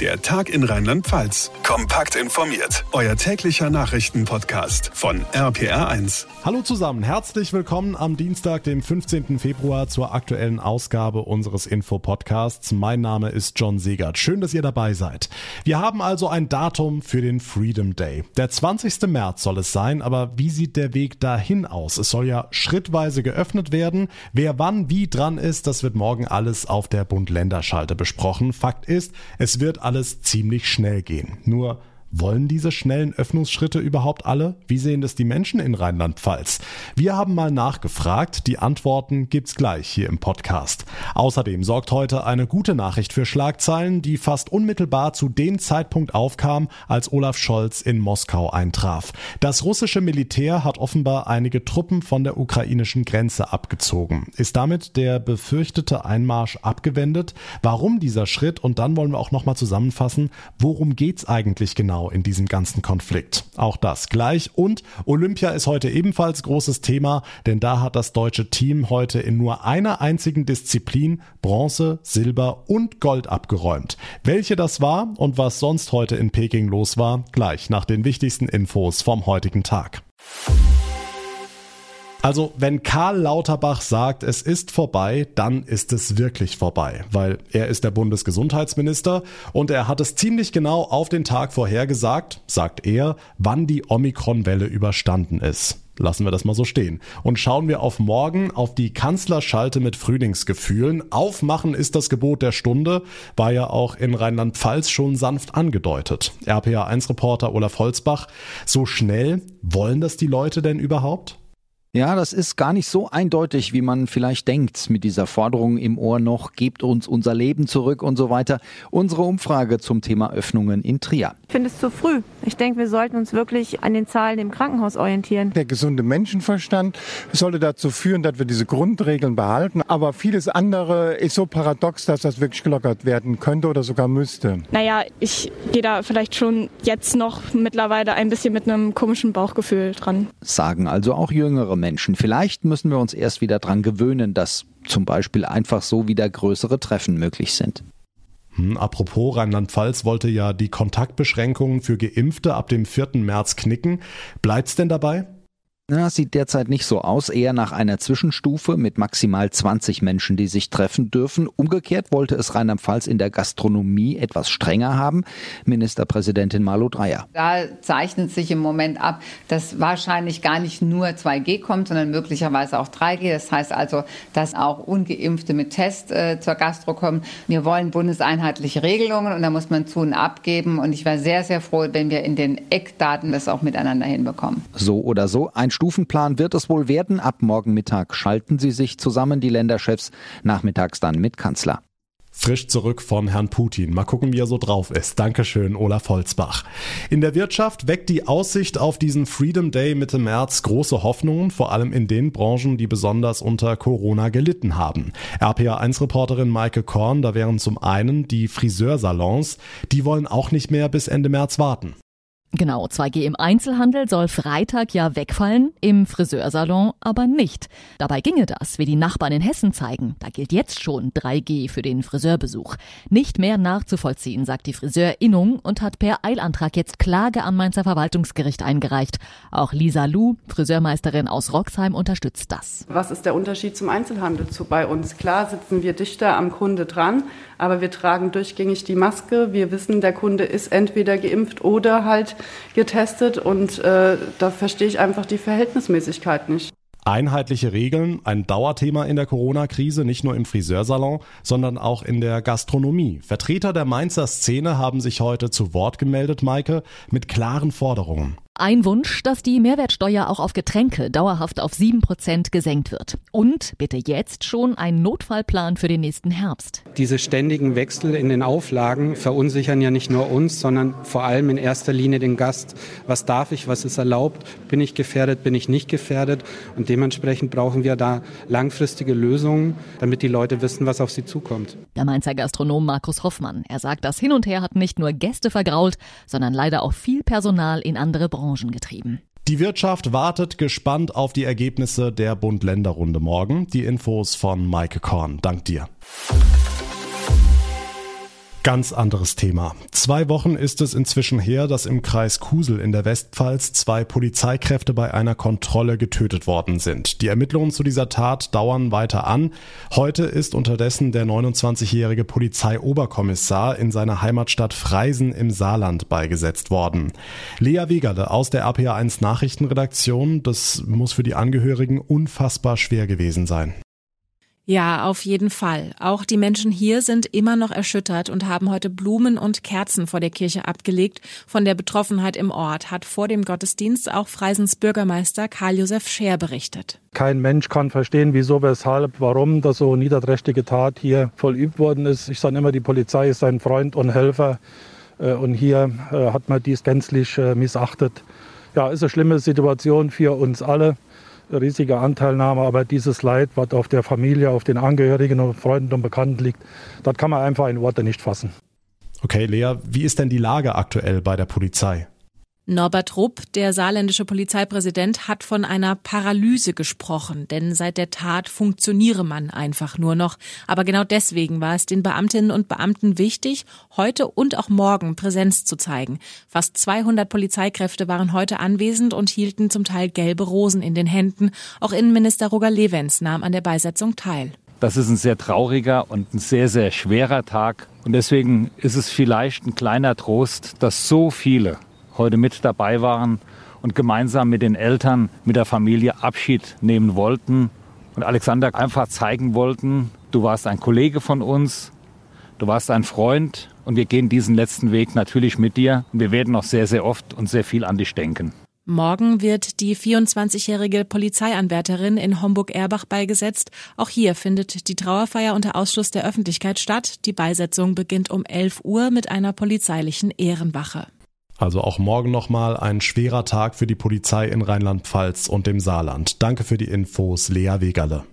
Der Tag in Rheinland-Pfalz. Kompakt informiert. Euer täglicher Nachrichtenpodcast von RPR1. Hallo zusammen, herzlich willkommen am Dienstag, dem 15. Februar zur aktuellen Ausgabe unseres Info-Podcasts. Mein Name ist John Segert. Schön, dass ihr dabei seid. Wir haben also ein Datum für den Freedom Day. Der 20. März soll es sein, aber wie sieht der Weg dahin aus? Es soll ja schrittweise geöffnet werden. Wer wann wie dran ist, das wird morgen alles auf der Bund-Länder-Schalte besprochen. Fakt ist, es wird alles ziemlich schnell gehen. Nur wollen diese schnellen Öffnungsschritte überhaupt alle? Wie sehen das die Menschen in Rheinland-Pfalz? Wir haben mal nachgefragt. Die Antworten gibt's gleich hier im Podcast. Außerdem sorgt heute eine gute Nachricht für Schlagzeilen, die fast unmittelbar zu dem Zeitpunkt aufkam, als Olaf Scholz in Moskau eintraf. Das russische Militär hat offenbar einige Truppen von der ukrainischen Grenze abgezogen. Ist damit der befürchtete Einmarsch abgewendet? Warum dieser Schritt? Und dann wollen wir auch nochmal zusammenfassen, worum geht's eigentlich genau genau in diesem ganzen Konflikt. Auch das gleich. Und Olympia ist heute ebenfalls großes Thema, denn da hat das deutsche Team heute in nur einer einzigen Disziplin Bronze, Silber und Gold abgeräumt. Welche das war und was sonst heute in Peking los war, gleich nach den wichtigsten Infos vom heutigen Tag. Also, wenn Karl Lauterbach sagt, es ist vorbei, dann ist es wirklich vorbei, weil er ist der Bundesgesundheitsminister und er hat es ziemlich genau auf den Tag vorhergesagt, sagt er, wann die Omikron-Welle überstanden ist. Lassen wir das mal so stehen. Und schauen wir auf morgen auf die Kanzlerschalte mit Frühlingsgefühlen. Aufmachen ist das Gebot der Stunde, war ja auch in Rheinland-Pfalz schon sanft angedeutet. RPA1-Reporter Olaf Holzbach, so schnell wollen das die Leute denn überhaupt? Ja, das ist gar nicht so eindeutig, wie man vielleicht denkt, mit dieser Forderung im Ohr noch, gebt uns unser Leben zurück und so weiter. Unsere Umfrage zum Thema Öffnungen in Trier. Ich finde es zu früh. Ich denke, wir sollten uns wirklich an den Zahlen im Krankenhaus orientieren. Der gesunde Menschenverstand sollte dazu führen, dass wir diese Grundregeln behalten. Aber vieles andere ist so paradox, dass das wirklich gelockert werden könnte oder sogar müsste. Naja, ich gehe da vielleicht schon jetzt noch mittlerweile ein bisschen mit einem komischen Bauchgefühl dran. Sagen also auch jüngere Menschen. Vielleicht müssen wir uns erst wieder dran gewöhnen, dass zum Beispiel einfach so wieder größere Treffen möglich sind. Hm, apropos, Rheinland-Pfalz wollte ja die Kontaktbeschränkungen für Geimpfte ab dem 4. März knicken. Bleibt's denn dabei? Na, sieht derzeit nicht so aus, eher nach einer Zwischenstufe mit maximal 20 Menschen, die sich treffen dürfen. Umgekehrt wollte es Rheinland-Pfalz in der Gastronomie etwas strenger haben. Ministerpräsidentin Malu Dreyer. Da zeichnet sich im Moment ab, dass wahrscheinlich gar nicht nur 2G kommt, sondern möglicherweise auch 3G. Das heißt also, dass auch Ungeimpfte mit Test äh, zur Gastro kommen. Wir wollen bundeseinheitliche Regelungen und da muss man zu und abgeben. Und ich wäre sehr, sehr froh, wenn wir in den Eckdaten das auch miteinander hinbekommen. So oder so, ein Stufenplan wird es wohl werden. Ab morgen Mittag schalten sie sich zusammen, die Länderchefs, nachmittags dann mit Kanzler. Frisch zurück von Herrn Putin. Mal gucken, wie er so drauf ist. Dankeschön, Olaf Holzbach. In der Wirtschaft weckt die Aussicht auf diesen Freedom Day Mitte März große Hoffnungen, vor allem in den Branchen, die besonders unter Corona gelitten haben. RPA1-Reporterin Maike Korn, da wären zum einen die Friseursalons, die wollen auch nicht mehr bis Ende März warten. Genau, 2G im Einzelhandel soll Freitag ja wegfallen, im Friseursalon aber nicht. Dabei ginge das, wie die Nachbarn in Hessen zeigen. Da gilt jetzt schon 3G für den Friseurbesuch. Nicht mehr nachzuvollziehen, sagt die Friseurinnung und hat per Eilantrag jetzt Klage am Mainzer Verwaltungsgericht eingereicht. Auch Lisa Lu, Friseurmeisterin aus Roxheim, unterstützt das. Was ist der Unterschied zum Einzelhandel zu bei uns? Klar sitzen wir dichter am Kunde dran, aber wir tragen durchgängig die Maske. Wir wissen, der Kunde ist entweder geimpft oder halt getestet und äh, da verstehe ich einfach die Verhältnismäßigkeit nicht. Einheitliche Regeln, ein Dauerthema in der Corona-Krise, nicht nur im Friseursalon, sondern auch in der Gastronomie. Vertreter der Mainzer Szene haben sich heute zu Wort gemeldet, Maike, mit klaren Forderungen. Ein Wunsch, dass die Mehrwertsteuer auch auf Getränke dauerhaft auf 7% gesenkt wird. Und bitte jetzt schon ein Notfallplan für den nächsten Herbst. Diese ständigen Wechsel in den Auflagen verunsichern ja nicht nur uns, sondern vor allem in erster Linie den Gast. Was darf ich, was ist erlaubt? Bin ich gefährdet, bin ich nicht gefährdet? Und dementsprechend brauchen wir da langfristige Lösungen, damit die Leute wissen, was auf sie zukommt. Der Mainzer Gastronom Markus Hoffmann. Er sagt, das Hin und Her hat nicht nur Gäste vergrault, sondern leider auch viel Personal in andere Branchen Branchen getrieben. Die Wirtschaft wartet gespannt auf die Ergebnisse der Bund-Länder-Runde morgen. Die Infos von Maike Korn. Dank dir. Ganz anderes Thema. Zwei Wochen ist es inzwischen her, dass im Kreis Kusel in der Westpfalz zwei Polizeikräfte bei einer Kontrolle getötet worden sind. Die Ermittlungen zu dieser Tat dauern weiter an. Heute ist unterdessen der 29-jährige Polizeioberkommissar in seiner Heimatstadt Freisen im Saarland beigesetzt worden. Lea Wegerle aus der RPA1 Nachrichtenredaktion. Das muss für die Angehörigen unfassbar schwer gewesen sein. Ja, auf jeden Fall. Auch die Menschen hier sind immer noch erschüttert und haben heute Blumen und Kerzen vor der Kirche abgelegt. Von der Betroffenheit im Ort hat vor dem Gottesdienst auch Freisens Bürgermeister Karl-Josef Scher berichtet. Kein Mensch kann verstehen, wieso, weshalb, warum das so niederträchtige Tat hier vollübt worden ist. Ich sage immer, die Polizei ist sein Freund und Helfer. Äh, und hier äh, hat man dies gänzlich äh, missachtet. Ja, ist eine schlimme Situation für uns alle riesige Anteilnahme, aber dieses Leid, was auf der Familie, auf den Angehörigen und Freunden und Bekannten liegt, das kann man einfach in Worte nicht fassen. Okay, Lea, wie ist denn die Lage aktuell bei der Polizei? Norbert Rupp, der saarländische Polizeipräsident, hat von einer Paralyse gesprochen, denn seit der Tat funktioniere man einfach nur noch. Aber genau deswegen war es den Beamtinnen und Beamten wichtig, heute und auch morgen Präsenz zu zeigen. Fast 200 Polizeikräfte waren heute anwesend und hielten zum Teil gelbe Rosen in den Händen. Auch Innenminister Roger Levens nahm an der Beisetzung teil. Das ist ein sehr trauriger und ein sehr, sehr schwerer Tag. Und deswegen ist es vielleicht ein kleiner Trost, dass so viele heute mit dabei waren und gemeinsam mit den Eltern, mit der Familie Abschied nehmen wollten und Alexander einfach zeigen wollten, du warst ein Kollege von uns, du warst ein Freund und wir gehen diesen letzten Weg natürlich mit dir und wir werden noch sehr, sehr oft und sehr viel an dich denken. Morgen wird die 24-jährige Polizeianwärterin in Homburg-Erbach beigesetzt. Auch hier findet die Trauerfeier unter Ausschluss der Öffentlichkeit statt. Die Beisetzung beginnt um 11 Uhr mit einer polizeilichen Ehrenwache. Also auch morgen nochmal ein schwerer Tag für die Polizei in Rheinland-Pfalz und dem Saarland. Danke für die Infos, Lea Wegerle.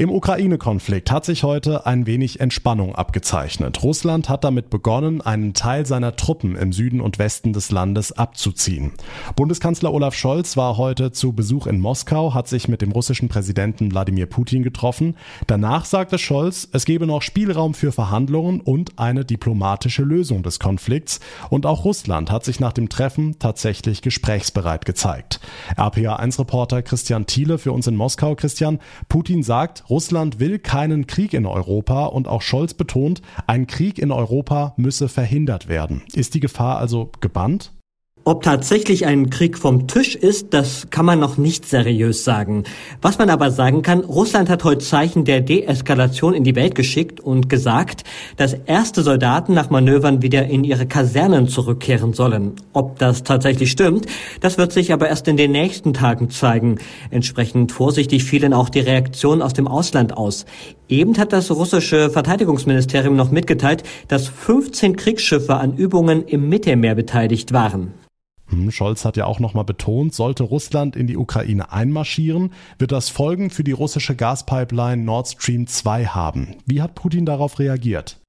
Im Ukraine-Konflikt hat sich heute ein wenig Entspannung abgezeichnet. Russland hat damit begonnen, einen Teil seiner Truppen im Süden und Westen des Landes abzuziehen. Bundeskanzler Olaf Scholz war heute zu Besuch in Moskau, hat sich mit dem russischen Präsidenten Wladimir Putin getroffen. Danach sagte Scholz, es gebe noch Spielraum für Verhandlungen und eine diplomatische Lösung des Konflikts. Und auch Russland hat sich nach dem Treffen tatsächlich gesprächsbereit gezeigt. RPA1-Reporter Christian Thiele für uns in Moskau. Christian, Putin sagt, Russland will keinen Krieg in Europa und auch Scholz betont, ein Krieg in Europa müsse verhindert werden. Ist die Gefahr also gebannt? Ob tatsächlich ein Krieg vom Tisch ist, das kann man noch nicht seriös sagen. Was man aber sagen kann, Russland hat heute Zeichen der Deeskalation in die Welt geschickt und gesagt, dass erste Soldaten nach Manövern wieder in ihre Kasernen zurückkehren sollen. Ob das tatsächlich stimmt, das wird sich aber erst in den nächsten Tagen zeigen. Entsprechend vorsichtig fielen auch die Reaktionen aus dem Ausland aus. Eben hat das russische Verteidigungsministerium noch mitgeteilt, dass 15 Kriegsschiffe an Übungen im Mittelmeer beteiligt waren. Hm, Scholz hat ja auch nochmal betont, sollte Russland in die Ukraine einmarschieren, wird das Folgen für die russische Gaspipeline Nord Stream 2 haben. Wie hat Putin darauf reagiert?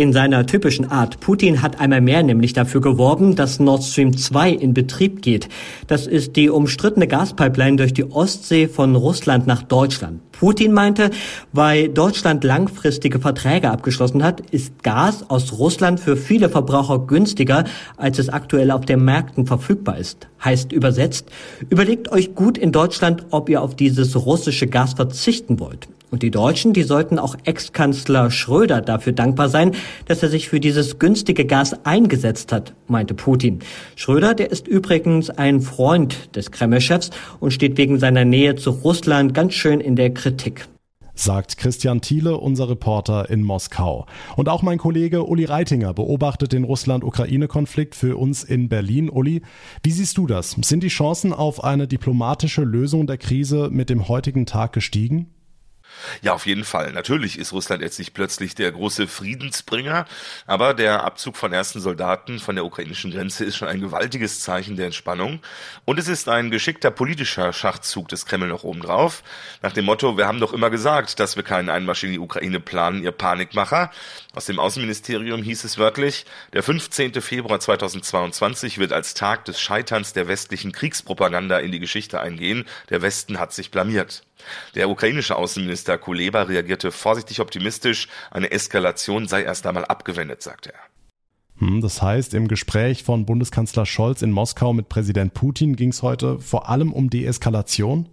In seiner typischen Art. Putin hat einmal mehr nämlich dafür geworben, dass Nord Stream 2 in Betrieb geht. Das ist die umstrittene Gaspipeline durch die Ostsee von Russland nach Deutschland. Putin meinte, weil Deutschland langfristige Verträge abgeschlossen hat, ist Gas aus Russland für viele Verbraucher günstiger, als es aktuell auf den Märkten verfügbar ist. Heißt übersetzt, überlegt euch gut in Deutschland, ob ihr auf dieses russische Gas verzichten wollt. Und die Deutschen, die sollten auch Ex-Kanzler Schröder dafür dankbar sein, dass er sich für dieses günstige Gas eingesetzt hat, meinte Putin. Schröder, der ist übrigens ein Freund des Kreml-Chefs und steht wegen seiner Nähe zu Russland ganz schön in der Kritik sagt Christian Thiele, unser Reporter in Moskau. Und auch mein Kollege Uli Reitinger beobachtet den Russland-Ukraine-Konflikt für uns in Berlin. Uli, wie siehst du das? Sind die Chancen auf eine diplomatische Lösung der Krise mit dem heutigen Tag gestiegen? Ja, auf jeden Fall. Natürlich ist Russland jetzt nicht plötzlich der große Friedensbringer, aber der Abzug von ersten Soldaten von der ukrainischen Grenze ist schon ein gewaltiges Zeichen der Entspannung. Und es ist ein geschickter politischer Schachzug des Kreml noch obendrauf. Nach dem Motto, wir haben doch immer gesagt, dass wir keinen Einmarsch in die Ukraine planen, ihr Panikmacher. Aus dem Außenministerium hieß es wörtlich, der 15. Februar 2022 wird als Tag des Scheiterns der westlichen Kriegspropaganda in die Geschichte eingehen. Der Westen hat sich blamiert. Der ukrainische Außenminister Kuleba reagierte vorsichtig optimistisch, eine Eskalation sei erst einmal abgewendet, sagte er. Hm, das heißt, im Gespräch von Bundeskanzler Scholz in Moskau mit Präsident Putin ging es heute vor allem um Deeskalation?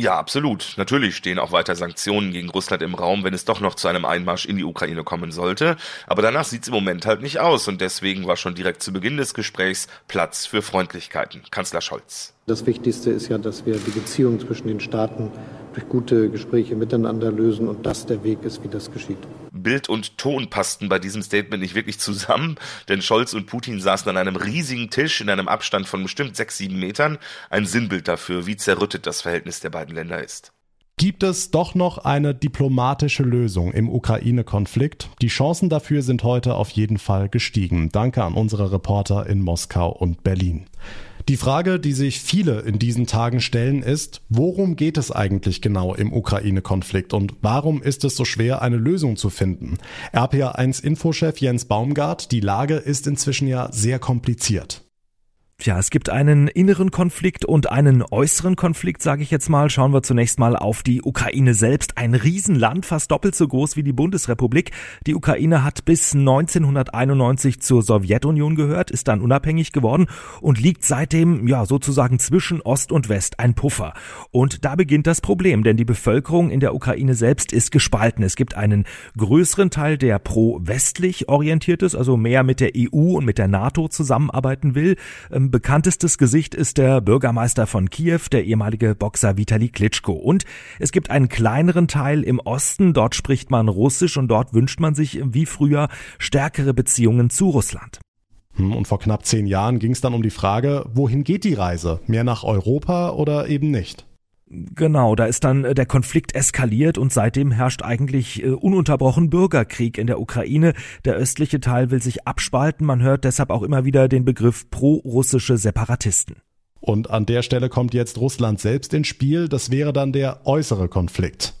Ja, absolut. Natürlich stehen auch weiter Sanktionen gegen Russland im Raum, wenn es doch noch zu einem Einmarsch in die Ukraine kommen sollte. Aber danach sieht's im Moment halt nicht aus und deswegen war schon direkt zu Beginn des Gesprächs Platz für Freundlichkeiten. Kanzler Scholz. Das Wichtigste ist ja, dass wir die Beziehungen zwischen den Staaten durch gute Gespräche miteinander lösen und das der Weg ist, wie das geschieht. Bild und Ton passten bei diesem Statement nicht wirklich zusammen, denn Scholz und Putin saßen an einem riesigen Tisch in einem Abstand von bestimmt sechs, sieben Metern. Ein Sinnbild dafür, wie zerrüttet das Verhältnis der beiden Länder ist. Gibt es doch noch eine diplomatische Lösung im Ukraine-Konflikt? Die Chancen dafür sind heute auf jeden Fall gestiegen. Danke an unsere Reporter in Moskau und Berlin. Die Frage, die sich viele in diesen Tagen stellen, ist, worum geht es eigentlich genau im Ukraine-Konflikt und warum ist es so schwer, eine Lösung zu finden? RPA1-Infochef Jens Baumgart, die Lage ist inzwischen ja sehr kompliziert. Tja, es gibt einen inneren Konflikt und einen äußeren Konflikt, sage ich jetzt mal. Schauen wir zunächst mal auf die Ukraine selbst. Ein Riesenland, fast doppelt so groß wie die Bundesrepublik. Die Ukraine hat bis 1991 zur Sowjetunion gehört, ist dann unabhängig geworden und liegt seitdem, ja, sozusagen zwischen Ost und West, ein Puffer. Und da beginnt das Problem, denn die Bevölkerung in der Ukraine selbst ist gespalten. Es gibt einen größeren Teil, der pro-westlich orientiert ist, also mehr mit der EU und mit der NATO zusammenarbeiten will ähm, bekanntestes Gesicht ist der Bürgermeister von Kiew, der ehemalige Boxer Vitali Klitschko. Und es gibt einen kleineren Teil im Osten, dort spricht man Russisch und dort wünscht man sich wie früher stärkere Beziehungen zu Russland. Hm, und vor knapp zehn Jahren ging es dann um die Frage, wohin geht die Reise? Mehr nach Europa oder eben nicht? Genau, da ist dann äh, der Konflikt eskaliert und seitdem herrscht eigentlich äh, ununterbrochen Bürgerkrieg in der Ukraine. Der östliche Teil will sich abspalten, man hört deshalb auch immer wieder den Begriff pro-russische Separatisten. Und an der Stelle kommt jetzt Russland selbst ins Spiel, das wäre dann der äußere Konflikt.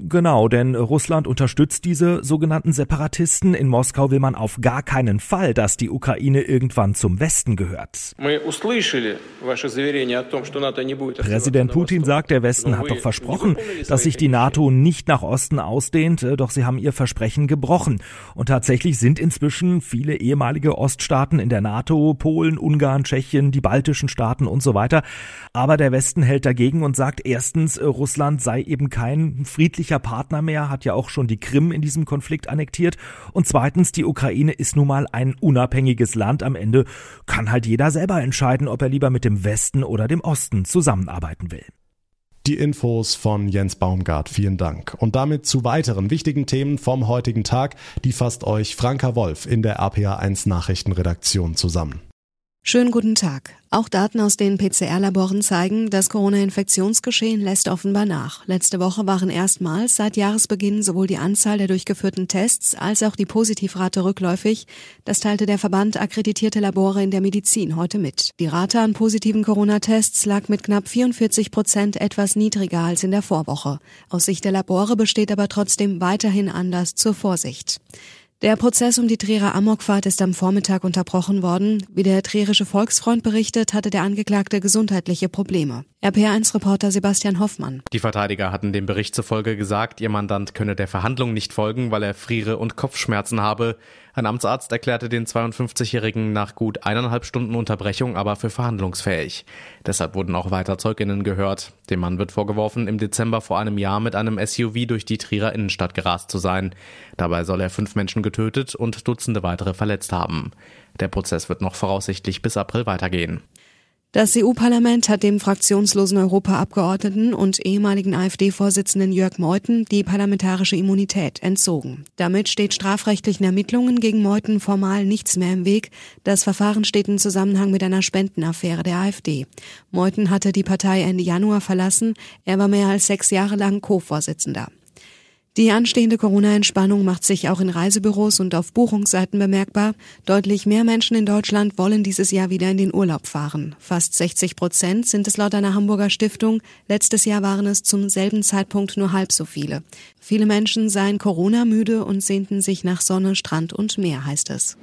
Genau, denn Russland unterstützt diese sogenannten Separatisten. In Moskau will man auf gar keinen Fall, dass die Ukraine irgendwann zum Westen gehört. Präsident Putin sagt, der Westen hat doch versprochen, dass sich die NATO nicht nach Osten ausdehnt, doch sie haben ihr Versprechen gebrochen. Und tatsächlich sind inzwischen viele ehemalige Oststaaten in der NATO, Polen, Ungarn, Tschechien, die baltischen Staaten und so weiter. Aber der Westen hält dagegen und sagt erstens, Russland sei eben kein friedlicher westlicher Partner mehr, hat ja auch schon die Krim in diesem Konflikt annektiert. Und zweitens, die Ukraine ist nun mal ein unabhängiges Land. Am Ende kann halt jeder selber entscheiden, ob er lieber mit dem Westen oder dem Osten zusammenarbeiten will. Die Infos von Jens Baumgart, vielen Dank. Und damit zu weiteren wichtigen Themen vom heutigen Tag, die fasst euch Franka Wolf in der RPA1 Nachrichtenredaktion zusammen. Schönen guten Tag. Auch Daten aus den PCR-Laboren zeigen, das Corona-Infektionsgeschehen lässt offenbar nach. Letzte Woche waren erstmals seit Jahresbeginn sowohl die Anzahl der durchgeführten Tests als auch die Positivrate rückläufig. Das teilte der Verband akkreditierte Labore in der Medizin heute mit. Die Rate an positiven Corona-Tests lag mit knapp 44 Prozent etwas niedriger als in der Vorwoche. Aus Sicht der Labore besteht aber trotzdem weiterhin Anlass zur Vorsicht. Der Prozess um die Trierer Amokfahrt ist am Vormittag unterbrochen worden. Wie der Trierische Volksfreund berichtet, hatte der Angeklagte gesundheitliche Probleme. RPR1-Reporter Sebastian Hoffmann. Die Verteidiger hatten dem Bericht zufolge gesagt, ihr Mandant könne der Verhandlung nicht folgen, weil er Friere- und Kopfschmerzen habe. Ein Amtsarzt erklärte den 52-Jährigen nach gut eineinhalb Stunden Unterbrechung aber für verhandlungsfähig. Deshalb wurden auch weiter Zeuginnen gehört. Dem Mann wird vorgeworfen, im Dezember vor einem Jahr mit einem SUV durch die Trierer Innenstadt gerast zu sein. Dabei soll er fünf Menschen getötet und Dutzende weitere verletzt haben. Der Prozess wird noch voraussichtlich bis April weitergehen. Das EU-Parlament hat dem fraktionslosen Europaabgeordneten und ehemaligen AfD-Vorsitzenden Jörg Meuthen die parlamentarische Immunität entzogen. Damit steht strafrechtlichen Ermittlungen gegen Meuthen formal nichts mehr im Weg. Das Verfahren steht in Zusammenhang mit einer Spendenaffäre der AfD. Meuthen hatte die Partei Ende Januar verlassen. Er war mehr als sechs Jahre lang Co-Vorsitzender. Die anstehende Corona-Entspannung macht sich auch in Reisebüros und auf Buchungsseiten bemerkbar. Deutlich mehr Menschen in Deutschland wollen dieses Jahr wieder in den Urlaub fahren. Fast 60 Prozent sind es laut einer Hamburger Stiftung. Letztes Jahr waren es zum selben Zeitpunkt nur halb so viele. Viele Menschen seien Corona-müde und sehnten sich nach Sonne, Strand und Meer, heißt es.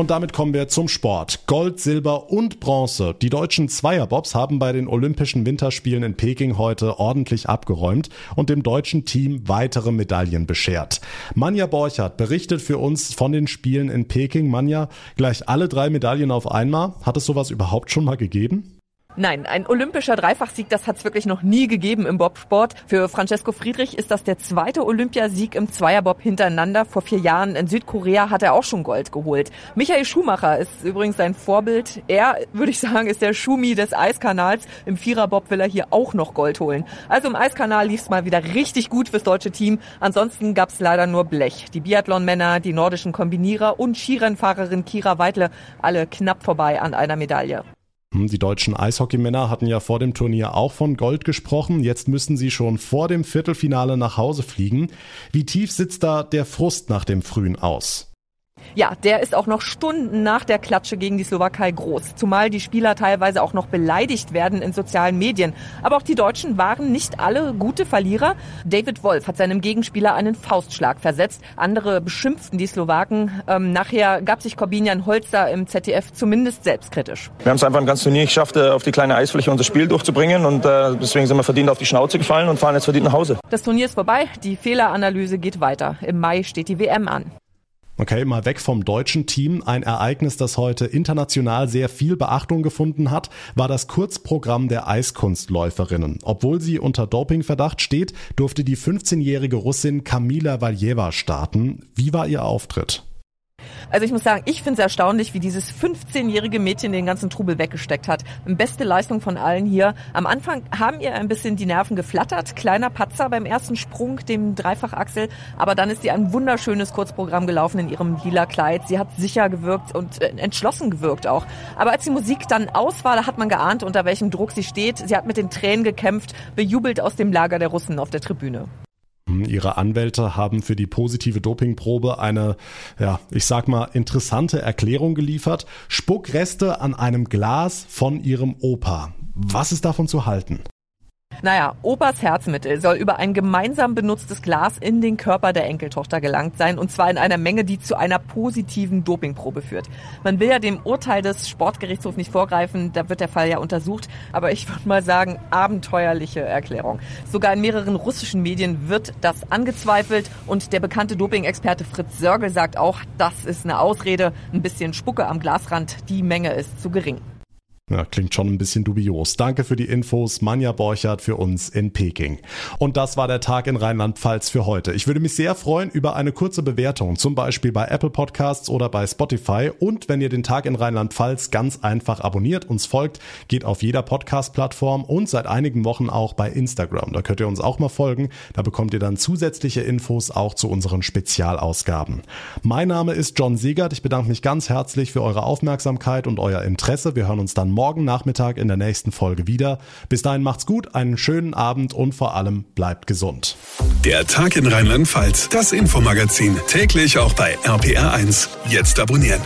Und damit kommen wir zum Sport. Gold, Silber und Bronze. Die deutschen Zweierbobs haben bei den Olympischen Winterspielen in Peking heute ordentlich abgeräumt und dem deutschen Team weitere Medaillen beschert. Manja Borchardt berichtet für uns von den Spielen in Peking. Manja, gleich alle drei Medaillen auf einmal. Hat es sowas überhaupt schon mal gegeben? Nein, ein olympischer Dreifachsieg, das hat es wirklich noch nie gegeben im Bobsport. Für Francesco Friedrich ist das der zweite Olympiasieg im Zweierbob hintereinander. Vor vier Jahren in Südkorea hat er auch schon Gold geholt. Michael Schumacher ist übrigens sein Vorbild. Er, würde ich sagen, ist der Schumi des Eiskanals. Im Viererbob will er hier auch noch Gold holen. Also im Eiskanal lief es mal wieder richtig gut fürs deutsche Team. Ansonsten gab es leider nur Blech. Die Biathlon-Männer, die nordischen Kombinierer und Skirennfahrerin Kira Weidle, alle knapp vorbei an einer Medaille. Hm, die deutschen Eishockeymänner hatten ja vor dem Turnier auch von Gold gesprochen. Jetzt müssen sie schon vor dem Viertelfinale nach Hause fliegen. Wie tief sitzt da der Frust nach dem Frühen aus? Ja, der ist auch noch Stunden nach der Klatsche gegen die Slowakei groß, zumal die Spieler teilweise auch noch beleidigt werden in sozialen Medien. Aber auch die Deutschen waren nicht alle gute Verlierer. David Wolf hat seinem Gegenspieler einen Faustschlag versetzt. Andere beschimpften die Slowaken. Ähm, nachher gab sich Corbinian Holzer im ZDF zumindest selbstkritisch. Wir haben es einfach ein ganzes Turnier geschafft, äh, auf die kleine Eisfläche unser Spiel durchzubringen und äh, deswegen sind wir verdient auf die Schnauze gefallen und fahren jetzt verdient nach Hause. Das Turnier ist vorbei, die Fehleranalyse geht weiter. Im Mai steht die WM an. Okay, mal weg vom deutschen Team. Ein Ereignis, das heute international sehr viel Beachtung gefunden hat, war das Kurzprogramm der Eiskunstläuferinnen. Obwohl sie unter Dopingverdacht steht, durfte die 15-jährige Russin Kamila Valjeva starten. Wie war ihr Auftritt? Also ich muss sagen, ich finde es erstaunlich, wie dieses 15-jährige Mädchen den ganzen Trubel weggesteckt hat. Beste Leistung von allen hier. Am Anfang haben ihr ein bisschen die Nerven geflattert. Kleiner Patzer beim ersten Sprung, dem Dreifachachsel. Aber dann ist sie ein wunderschönes Kurzprogramm gelaufen in ihrem lila Kleid. Sie hat sicher gewirkt und äh, entschlossen gewirkt auch. Aber als die Musik dann aus war, da hat man geahnt, unter welchem Druck sie steht. Sie hat mit den Tränen gekämpft, bejubelt aus dem Lager der Russen auf der Tribüne. Ihre Anwälte haben für die positive Dopingprobe eine, ja, ich sag mal, interessante Erklärung geliefert. Spuckreste an einem Glas von ihrem Opa. Was ist davon zu halten? Naja, Opas Herzmittel soll über ein gemeinsam benutztes Glas in den Körper der Enkeltochter gelangt sein und zwar in einer Menge, die zu einer positiven Dopingprobe führt. Man will ja dem Urteil des Sportgerichtshofs nicht vorgreifen, da wird der Fall ja untersucht, aber ich würde mal sagen, abenteuerliche Erklärung. Sogar in mehreren russischen Medien wird das angezweifelt und der bekannte Doping-Experte Fritz Sörgel sagt auch, das ist eine Ausrede, ein bisschen Spucke am Glasrand, die Menge ist zu gering. Ja, klingt schon ein bisschen dubios. Danke für die Infos, Manja Borchert für uns in Peking. Und das war der Tag in Rheinland-Pfalz für heute. Ich würde mich sehr freuen über eine kurze Bewertung, zum Beispiel bei Apple Podcasts oder bei Spotify. Und wenn ihr den Tag in Rheinland-Pfalz ganz einfach abonniert, uns folgt, geht auf jeder Podcast-Plattform und seit einigen Wochen auch bei Instagram. Da könnt ihr uns auch mal folgen. Da bekommt ihr dann zusätzliche Infos auch zu unseren Spezialausgaben. Mein Name ist John Siegert. Ich bedanke mich ganz herzlich für eure Aufmerksamkeit und euer Interesse. Wir hören uns dann morgen Nachmittag in der nächsten Folge wieder. Bis dahin macht's gut, einen schönen Abend und vor allem bleibt gesund. Der Tag in Rheinland-Pfalz, das Infomagazin, täglich auch bei RPR1. Jetzt abonnieren.